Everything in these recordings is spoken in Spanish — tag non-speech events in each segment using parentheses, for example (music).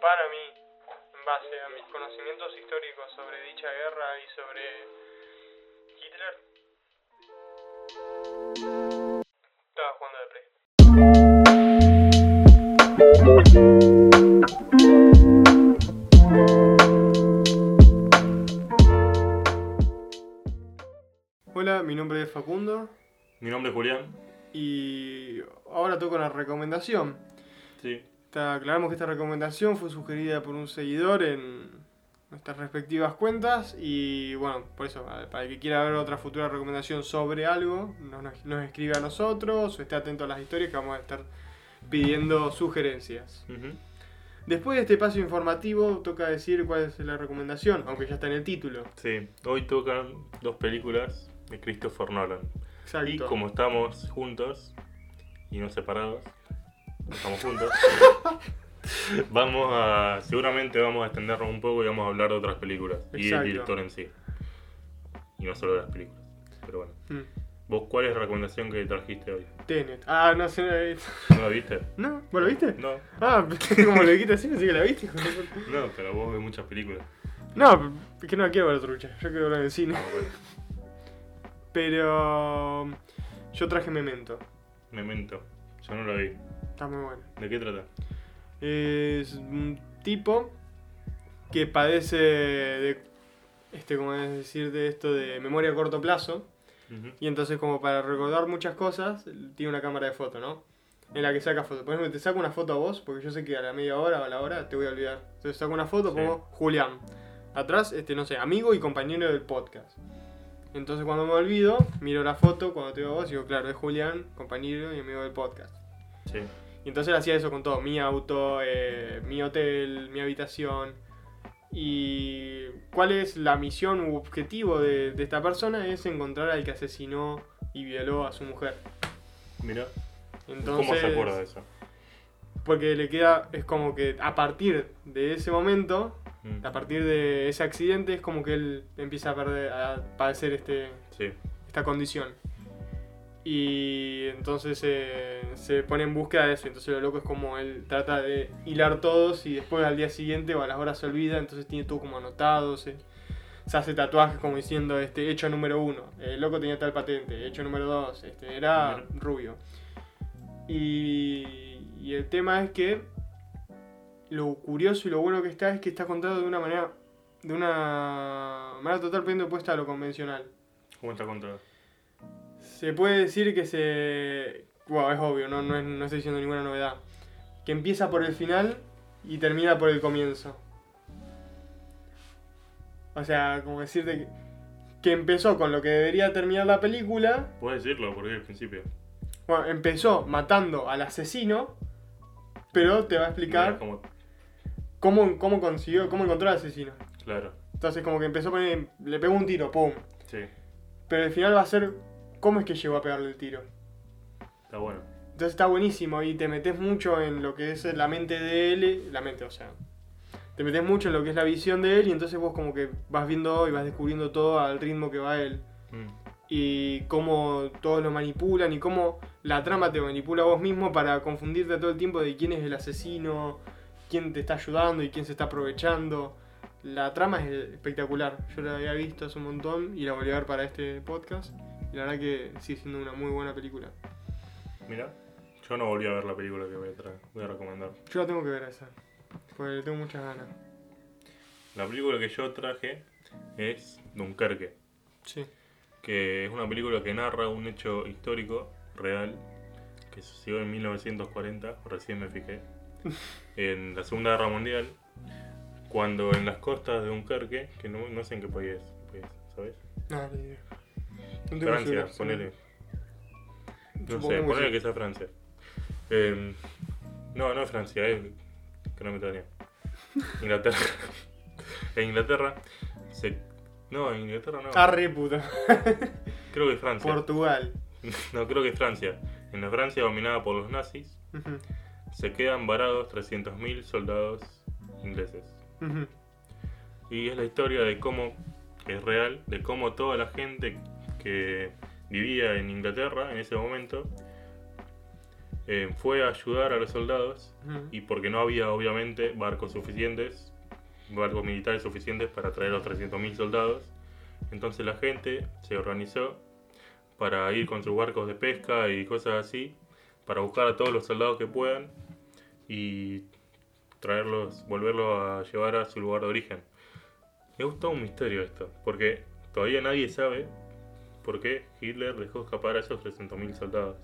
para mí, en base a mis conocimientos históricos sobre dicha guerra y sobre Hitler, estaba jugando de play. Hola, mi nombre es Facundo Mi nombre es Julián. y ahora toco una recomendación. Sí. Aclaramos que esta recomendación fue sugerida por un seguidor en nuestras respectivas cuentas y bueno, por eso, para el que quiera ver otra futura recomendación sobre algo, nos, nos- escribe a nosotros o esté atento a las historias que vamos a estar pidiendo sugerencias. Después de este paso informativo, toca decir cuál es la recomendación, aunque ya está en el título. Sí. Hoy tocan dos películas de Christopher Nolan. Exacto. Y como estamos juntos y no separados, estamos juntos, (laughs) vamos a. Seguramente vamos a extendernos un poco y vamos a hablar de otras películas. Y del director en sí. Y no solo de las películas. Pero bueno. Mm. ¿Vos cuál es la recomendación que trajiste hoy? Tenet. Ah, no sé. no la visto. ¿No la viste? (laughs) ¿No? ¿Vos lo viste? No. Ah, (laughs) como lo dijiste así, así que la viste. de. No, pero vos ves muchas películas. No, es que no la quiero ver trucha. Yo quiero ver en el cine. Ah, bueno. Pero. Yo traje Memento. Memento. Yo no la vi. Está muy bueno. ¿De qué trata? Es un tipo que padece de. Este, como es decir, de esto de memoria a corto plazo. Y entonces, como para recordar muchas cosas, tiene una cámara de foto, ¿no? En la que saca fotos. Por ejemplo, te saco una foto a vos, porque yo sé que a la media hora o a la hora te voy a olvidar. Entonces saco una foto, Sí. pongo Julián. Atrás, este, no sé, amigo y compañero del podcast. Entonces cuando me olvido, miro la foto, cuando te veo a vos, digo, claro, es Julián, compañero y amigo del podcast. Sí. Y entonces él hacía eso con todo, mi auto, eh, mi hotel, mi habitación. Y cuál es la misión u objetivo de, de esta persona es encontrar al que asesinó y violó a su mujer. Mira. Entonces, ¿Cómo se acuerda de eso? Porque le queda, es como que a partir de ese momento, Mm. a partir de ese accidente, es como que él empieza a, perder, a padecer este, Sí. esta condición. Y entonces eh, se pone en búsqueda de eso. Entonces lo loco es como él trata de hilar todos y después al día siguiente o a las horas se olvida. Entonces tiene todo como anotado. Se, se hace tatuajes como diciendo este hecho número uno. El loco tenía tal patente. Hecho número dos. Este, era rubio. Y, y el tema es que lo curioso y lo bueno que está es que está contado de una manera de una manera totalmente opuesta a lo convencional. ¿Cómo está contado? Se puede decir que se. Wow, es obvio, no, no, es- no estoy diciendo ninguna novedad. Que empieza por el final y termina por el comienzo. O sea, como decirte que, que empezó con lo que debería terminar la película. Puedes decirlo porque es el principio. Bueno, empezó matando al asesino, pero te va a explicar Mira cómo- cómo, cómo consiguió, cómo encontró al asesino. Claro. Entonces, como que empezó a poner. Le pegó un tiro, pum. Sí. Pero el final va a ser cómo es que llegó a pegarle el tiro. Está bueno. Entonces está buenísimo y te metes mucho en lo que es la mente de él, la mente, o sea, te metes mucho en lo que es la visión de él y entonces vos como que vas viendo y vas descubriendo todo al ritmo que va él Mm. y cómo todos lo manipulan y cómo la trama te manipula a vos mismo para confundirte todo el tiempo de quién es el asesino, quién te está ayudando y quién se está aprovechando. La trama es espectacular, yo la había visto hace un montón y la volví a ver para este podcast y la verdad que sigue siendo una muy buena película. Mira. Yo no volví a ver la película que voy a, tra- voy a recomendar. Yo la tengo que ver esa. Porque le tengo muchas ganas. La película que yo traje es Dunkerque, Sí. que es una película que narra un hecho histórico real que sucedió en 1940, recién me fijé, (laughs) en la Segunda Guerra Mundial, cuando en las costas de Dunkerque, que no, no sé en qué país es, ¿sabes? No. No tengo Francia, ponele. No sé, ponele sí. que sea Francia. Eh, no, no es Francia, es Gran Bretaña. (laughs) Inglaterra. en Inglaterra se. No, en Inglaterra no. Arre puta. (laughs) Creo que es Francia. Portugal. (laughs) No, creo que es Francia. En la Francia dominada por los nazis, se quedan varados 300.000 soldados ingleses. Y es la historia de cómo, que es real, de cómo toda la gente que vivía en Inglaterra en ese momento eh, fue a ayudar a los soldados y porque no había obviamente barcos suficientes, barcos militares suficientes para traer los 300.000 soldados, entonces la gente se organizó para ir con sus barcos de pesca y cosas así, para buscar a todos los soldados que puedan y traerlos, volverlos a llevar a su lugar de origen. Me gusta un misterio esto, porque todavía nadie sabe por qué Hitler dejó escapar a esos 300.000 soldados.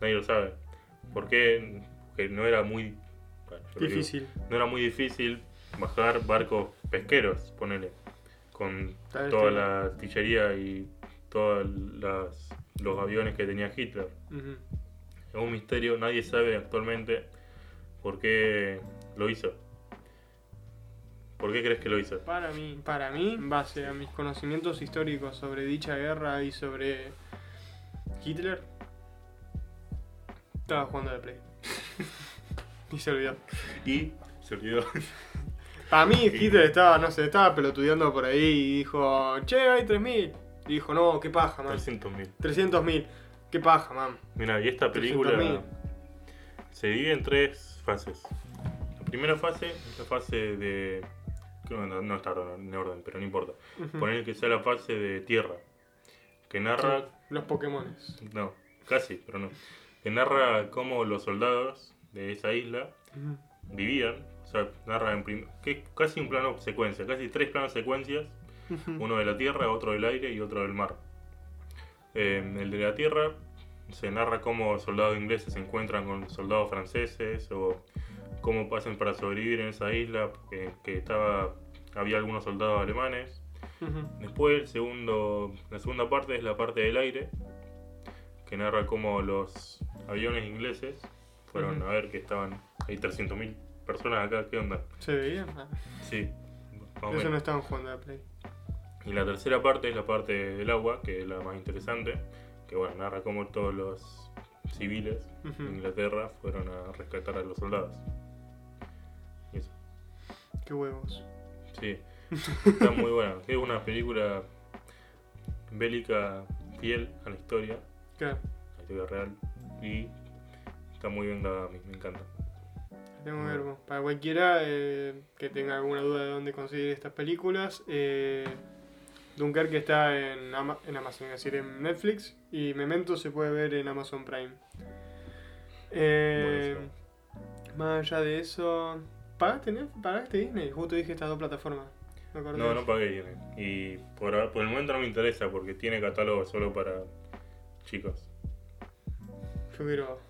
Nadie lo sabe. ¿Por qué? Porque no era muy bueno, digo, Difícil. no era muy difícil bajar barcos pesqueros, ponele, con Tal toda tenía- la artillería y todos los aviones que tenía Hitler. Es un misterio, nadie sabe actualmente por qué lo hizo. ¿Por qué crees que lo hizo? Para mí, para mí, en base a mis conocimientos históricos sobre dicha guerra y sobre Hitler, estaba jugando la Play. (laughs) y se olvidó. Y se olvidó. (laughs) Para mí, Hitler estaba, no sé, estaba pelotudeando por ahí y dijo, che, hay 3.000. Y dijo, no, qué paja, man. 300.000. 300.000. Qué paja, man. Mira, y esta película 300.000. se divide en tres fases. La primera fase es la fase de. No, no está en orden, pero no importa. Ujú. Poner que sea la fase de tierra. Que narra. Los Pokémones. No, casi, pero no. Que narra cómo los soldados de esa isla vivían. O sea, narra en prim- que casi un plano secuencia, casi tres planos secuencias. Uno de la tierra, otro del aire y otro del mar. Eh, el de la tierra se narra cómo soldados ingleses se encuentran con soldados franceses o cómo pasan para sobrevivir en esa isla, que, que estaba, había algunos soldados alemanes. Después el segundo, la segunda parte es la parte del aire, que narra cómo los aviones ingleses fueron a ver que estaban, hay 300.000 personas acá, ¿qué onda? ¿Se veía? Ah, Sí, Eso no estaban jugando a la Play. Y la tercera parte es la parte del agua, que es la más interesante, que bueno, narra cómo todos los civiles de Inglaterra fueron a rescatar a los soldados. Qué huevos. Sí, (laughs) está muy buena. Es una película bélica fiel a la historia, Claro. a la historia real, y está muy bien grabada, me, me encanta. Tengo que ver, bueno, Para cualquiera eh, que tenga alguna duda de dónde conseguir estas películas, eh, Dunkerque está en, Ama- en Amazon, es decir, en Netflix, y Memento se puede ver en Amazon Prime. Eh, más allá de eso, ¿pagaste, Net- ¿pagaste Disney? Justo dije estas dos plataformas. Me. No, no pagué Disney. Y por, por el momento no me interesa porque tiene catálogo solo para chicos. Yo quiero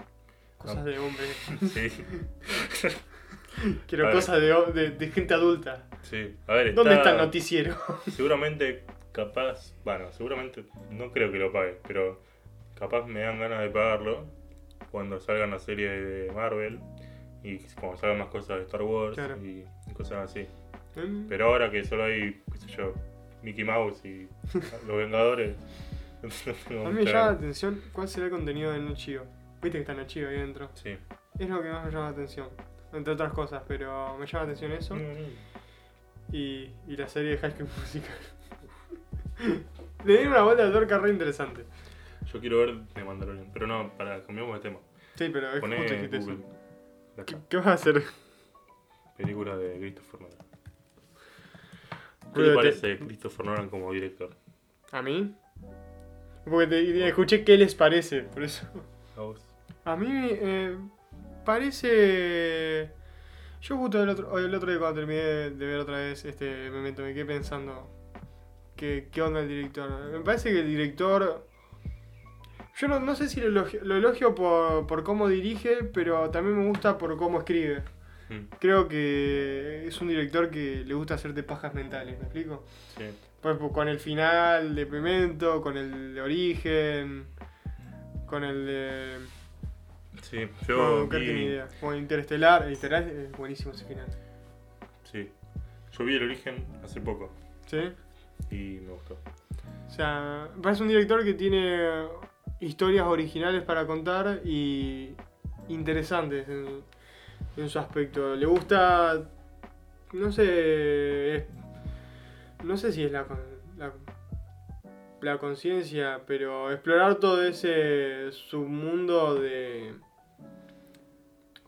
cosas de hombre. (laughs) Sí, (laughs) Quiero cosas de, o- de- de gente adulta. sí. A ver, ¿Dónde está el noticiero? (laughs) Seguramente, capaz, bueno, seguramente, no creo que lo pague, pero capaz me dan ganas de pagarlo cuando salgan las series de Marvel y cuando salgan más cosas de Star Wars Claro. y, y cosas así. Mm, Pero ahora que solo hay, qué sé yo, Mickey Mouse y (laughs) los Vengadores, (laughs) no A mí me llama la atención cuál será el contenido de Nochio. Viste que está Nochio ahí dentro. Sí. Es lo que más me llama la atención. Entre otras cosas, pero me llama la atención eso. Mm, Y, y la serie de High School Musical. (laughs) Le dieron una vuelta de tuerca re interesante. Yo quiero ver de Mandalorian, pero no, para cambiamos de tema. Sí, pero es Poné justo. Ya ¿Qué, vas a hacer? Película de Christopher Nolan. ¿Qué te parece Christopher Nolan como director? ¿A mí? Porque te, escuché qué les parece, por eso. ¿A vos? A mí eh, parece. Yo justo el otro, el otro día cuando terminé de ver otra vez este momento me quedé pensando qué onda el director. Me parece que el director. Yo no, no sé si lo elogio, lo elogio por, por cómo dirige, pero también me gusta por cómo escribe. Mm, Creo que es un director que le gusta hacerte pajas mentales, ¿me explico? Sí. Pues, pues, con el final de Pimento, con el de Origen, con el de. Sí, No, yo ni vi, idea. Como Interestelar, Interestelar es buenísimo ese final. sí. Yo vi El Origen hace poco ¿Sí? y me gustó. O sea, parece un director que tiene historias originales para contar y interesantes en, en su aspecto. Le gusta, no sé, es- no sé si es la, la, la conciencia, pero explorar todo ese submundo de,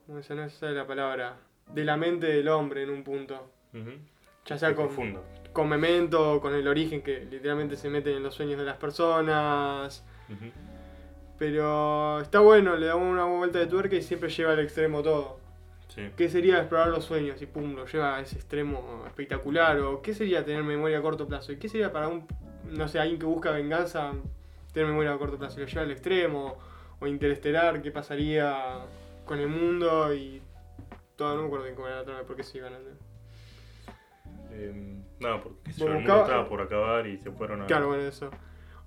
no sé, no es la palabra, de la mente del hombre en un punto. Ya sea con, profundo. con Memento, con el origen que literalmente se meten en los sueños de las personas. Ujú. Pero está bueno, le damos una vuelta de tuerca y siempre lleva al extremo todo. Sí. ¿Qué sería explorar los sueños? Y pum, lo lleva a ese extremo espectacular. ¿O qué sería tener memoria a corto plazo? ¿Y qué sería para un, no sé, alguien que busca venganza, tener memoria a corto plazo? ¿Lo lleva al extremo? ¿O interestelar? ¿Qué pasaría con el mundo? Y todo, no me acuerdo bien cómo era la trama, por qué se iban a... Eh, no, porque Bueno, el mundo estaba por acabar y se fueron a. Claro, bueno, eso.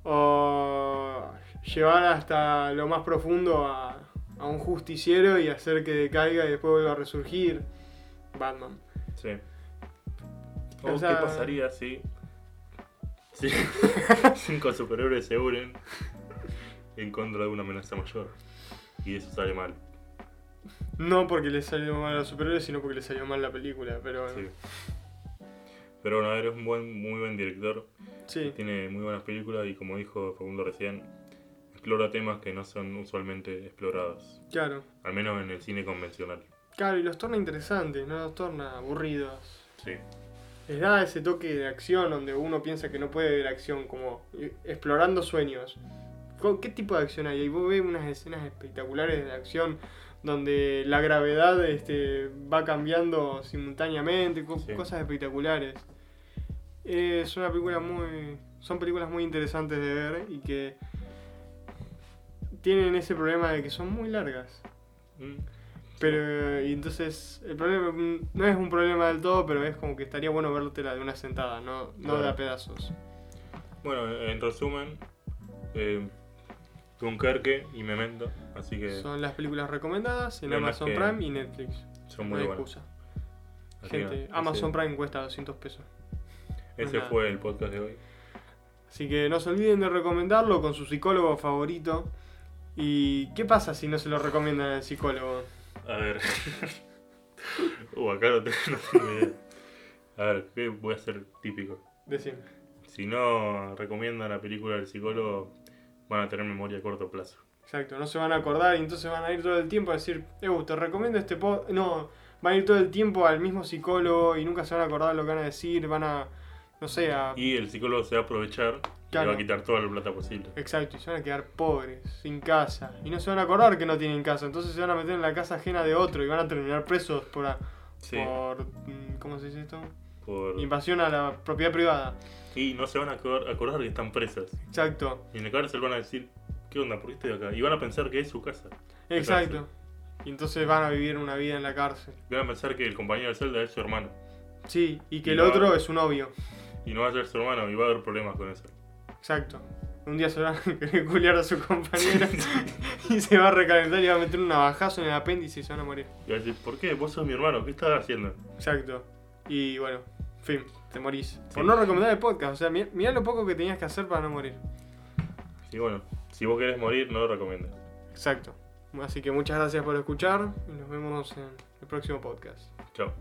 O llevar hasta lo más profundo a, a un justiciero y hacer que decaiga y después vuelva a resurgir. Batman. Sí. O O sea- qué pasaría si. (laughs) si cinco superhéroes se unen en contra de una amenaza mayor. Y eso sale mal. No porque le salió mal a los superhéroes, sino porque le salió mal la película. Pero Sí. Pero bueno, eres un buen, muy buen director. Sí, Tiene muy buenas películas y como dijo Facundo recién, explora temas que no son usualmente explorados. claro. Al menos en el cine convencional. Claro, y los torna interesantes, no los torna aburridos. Sí. Les da ese toque de acción donde uno piensa que no puede ver acción, como eh, explorando sueños. ¿Con- ¿Qué tipo de acción hay? Y vos ves unas escenas espectaculares de acción donde la gravedad este, va cambiando simultáneamente, co- Sí. cosas espectaculares. Es una película muy. Son películas muy interesantes de ver y que tienen ese problema de que son muy largas. Mm. Pero, y entonces, el problema no es un problema del todo, pero es como que estaría bueno vértela de una sentada, no, no de a pedazos. Bueno, en resumen, eh, Dunkerque y Memento, así que Son las películas recomendadas en más Amazon que Prime y Netflix. son No muy hay buenas. excusa. Así que Gente, Amazon Prime cuesta 200 pesos. Ese nada. fue el podcast de hoy. Así que no se olviden de recomendarlo con su psicólogo favorito. ¿Y qué pasa si no se lo recomiendan al psicólogo? A ver. (laughs) uh, acá no tengo, (laughs) no tengo idea. A ver, ¿qué voy a hacer típico? Decime. Si no recomiendan la película del psicólogo, van a tener memoria a corto plazo. Exacto, no se van a acordar y entonces van a ir todo el tiempo a decir, Ew, te recomiendo este pod. No, van a ir todo el tiempo al mismo psicólogo y nunca se van a acordar lo que van a decir, van a, no sé, a... Y el psicólogo se va a aprovechar y Claro. va a quitar toda la plata posible. Exacto, y se van a quedar pobres, sin casa. Y no se van a acordar que no tienen casa, entonces se van a meter en la casa ajena de otro y van a terminar presos por, a- Sí, por mm, ¿cómo se dice esto? Por... Invasión a la propiedad privada. Y no se van a acor- acordar que están presas. Exacto, Y en la cárcel van a decir, ¿qué onda? ¿Por qué estoy acá? Y van a pensar que es su casa. exacto. Y entonces van a vivir una vida en la cárcel. Van a pensar que el compañero de celda es su hermano. Sí, y que Y el otro es su novio. Y no va a ser su hermano y va a haber problemas con eso. Exacto. Un día se van a querer culiar a su compañera (laughs) y se va a recalentar y va a meter un navajazo en el apéndice y se van a morir. Y va a decir, ¿por qué? Vos sos mi hermano, ¿qué estás haciendo? Exacto. Y bueno, fin, te morís. Por Sí. no recomendar el podcast, o sea, mi- mirá lo poco que tenías que hacer para no morir. Y bueno, si vos querés morir, no lo recomiendas. Exacto. Así que muchas gracias por escuchar y nos vemos en el próximo podcast. Chao.